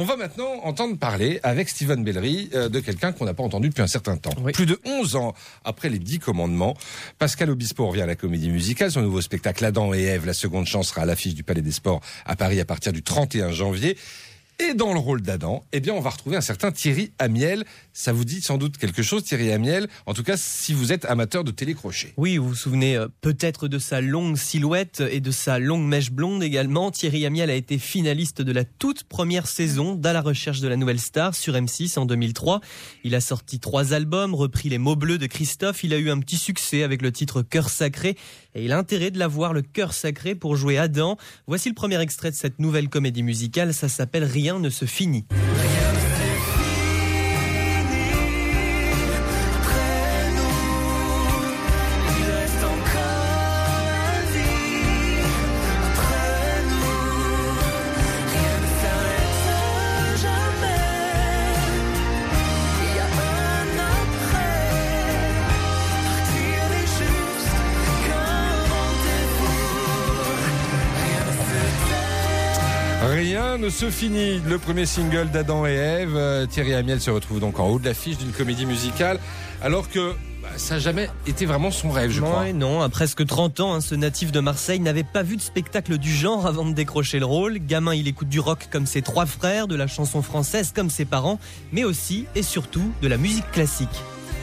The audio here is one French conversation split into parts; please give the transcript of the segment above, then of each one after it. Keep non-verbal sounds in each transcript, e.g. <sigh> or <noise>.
On va maintenant entendre parler avec Steven Bellery euh, de quelqu'un qu'on n'a pas entendu depuis un certain temps. Plus de 11 ans après les dix commandements, Pascal Obispo revient à la comédie musicale. Son nouveau spectacle Adam et Ève, la seconde chance, sera à l'affiche du Palais des Sports à Paris à partir du 31 janvier. Et dans le rôle d'Adam, eh bien, on va retrouver un certain Thierry Amiel. Ça vous dit sans doute quelque chose, Thierry Amiel? En tout cas, si vous êtes amateur de télécrochet. Oui, vous vous souvenez euh, peut-être de sa longue silhouette et de sa longue mèche blonde également. Thierry Amiel a été finaliste de la toute première saison d'À la recherche de la nouvelle star sur M6 en 2003. Il a sorti trois albums, repris les mots bleus de Christophe. Il a eu un petit succès avec le titre Cœur sacré et il a intérêt de l'avoir le cœur sacré pour jouer Adam. Voici le premier extrait de cette nouvelle comédie musicale. Ça s'appelle Rien rien ne se finit. Se finit. Le premier single d'Adam et Ève. Euh, Thierry Amiel se retrouve donc en haut de l'affiche d'une comédie musicale, alors que bah, ça n'a jamais été vraiment son rêve, je crois. Non, à presque 30 ans, hein, ce natif de Marseille n'avait pas vu de spectacle du genre avant de décrocher le rôle. Gamin, il écoute du rock comme ses trois frères, de la chanson française comme ses parents, mais aussi et surtout de la musique classique.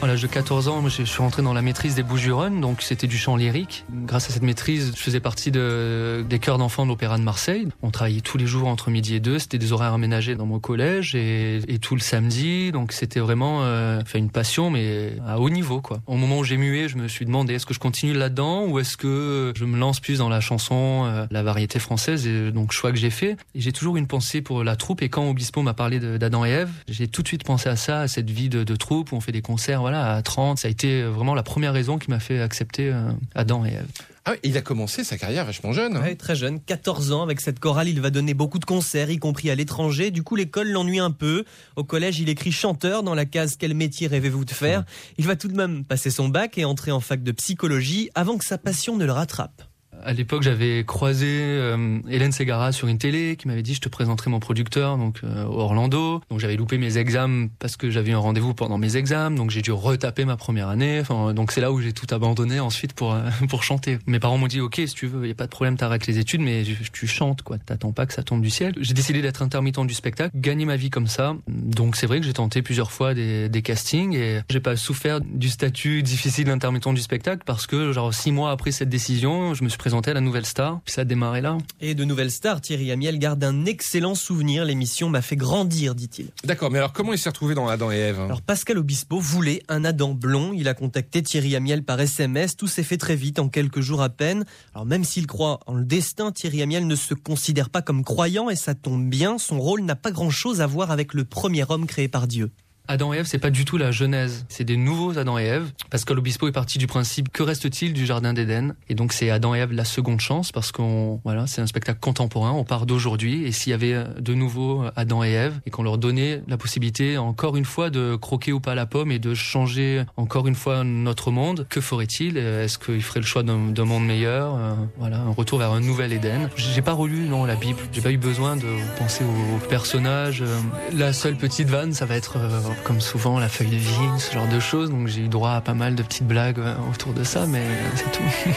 À l'âge de 14 ans, je suis rentré dans la maîtrise des Bouches-du-Rhône, donc c'était du chant lyrique. Grâce à cette maîtrise, je faisais partie de, des chœurs d'enfants de l'Opéra de Marseille. On travaillait tous les jours entre midi et deux, c'était des horaires aménagés dans mon collège et, et tout le samedi, donc c'était vraiment euh, une passion, mais à haut niveau. quoi. Au moment où j'ai mué, je me suis demandé est-ce que je continue là-dedans ou est-ce que je me lance plus dans la chanson, euh, la variété française, et donc choix que j'ai fait. J'ai toujours une pensée pour la troupe, et quand Obispo m'a parlé d'Adam et Ève, j'ai tout de suite pensé à ça, à cette vie de troupe où on fait des concerts voilà, à 30. Ça a été vraiment la première raison qui m'a fait accepter euh, Adam et Ève. Ah il a commencé sa carrière vachement jeune. Hein. très jeune, 14 ans. Avec cette chorale, il va donner beaucoup de concerts, y compris à l'étranger. Du coup, l'école l'ennuie un peu. Au collège, il écrit chanteur dans la case Quel métier rêvez-vous de faire? Il va tout de même passer son bac et entrer en fac de psychologie avant que sa passion ne le rattrape. À l'époque, j'avais croisé euh, Hélène Segara sur une télé qui m'avait dit je te présenterai mon producteur donc euh, Orlando. Donc j'avais loupé mes examens parce que j'avais un rendez-vous pendant mes examens, donc j'ai dû retaper ma première année. Enfin, donc c'est là où j'ai tout abandonné ensuite pour euh, pour chanter. Mes parents m'ont dit ok si tu veux, y a pas de problème, t'arrêtes les études, mais tu chantes quoi. T'attends pas que ça tombe du ciel. J'ai décidé d'être intermittent du spectacle, gagner ma vie comme ça. Donc c'est vrai que j'ai tenté plusieurs fois des, des castings et j'ai pas souffert du statut difficile d'intermittent du spectacle parce que genre six mois après cette décision, je me suis présenté à la Nouvelle Star, puis ça a démarré là. Et de Nouvelle Star, Thierry Amiel garde un excellent souvenir. L'émission m'a fait grandir, dit-il. D'accord, mais alors comment il s'est retrouvé dans Adam et Ève? Alors Pascal Obispo voulait un Adam blond. Il a contacté Thierry Amiel par SMS. Tout s'est fait très vite, en quelques jours à peine. Alors même s'il croit en le destin, Thierry Amiel ne se considère pas comme croyant et ça tombe bien. Son rôle n'a pas grand-chose à voir avec le premier homme créé par Dieu. Adam et Ève, c'est pas du tout la genèse, c'est des nouveaux Adam et Ève. Pascal Obispo est parti du principe que reste-t-il du jardin d'Éden? Et donc c'est Adam et Ève la seconde chance parce qu'on voilà, c'est un spectacle contemporain, on part d'aujourd'hui et s'il y avait de nouveau Adam et Ève et qu'on leur donnait la possibilité encore une fois de croquer ou pas la pomme et de changer encore une fois notre monde, que ferait-il? Est-ce qu'il ferait le choix d'un monde meilleur? Euh, Voilà, un retour vers un nouvel Éden. J'ai pas relu non la Bible, j'ai pas eu besoin de penser aux personnages. La seule petite vanne, ça va être euh, comme souvent la feuille de vigne, ce genre de choses. Donc j'ai eu droit à pas mal de petites blagues euh, autour de ça, mais c'est tout. <laughs>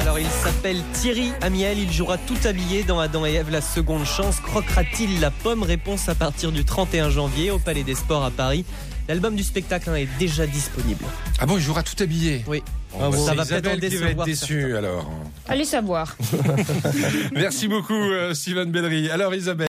Alors il s'appelle Thierry Amiel, il jouera tout habillé dans Adam et Ève la seconde chance. Croquera-t-il la pomme? Réponse à partir du 31 janvier au Palais des Sports à Paris. L'album du spectacle hein, est déjà disponible. Ah bon, il jouera tout habillé Oui. Ah ça va peut-être en décevoir. Être déçu alors. Allez savoir. <laughs> Merci beaucoup, euh, Steven Bellery. Alors Isabelle.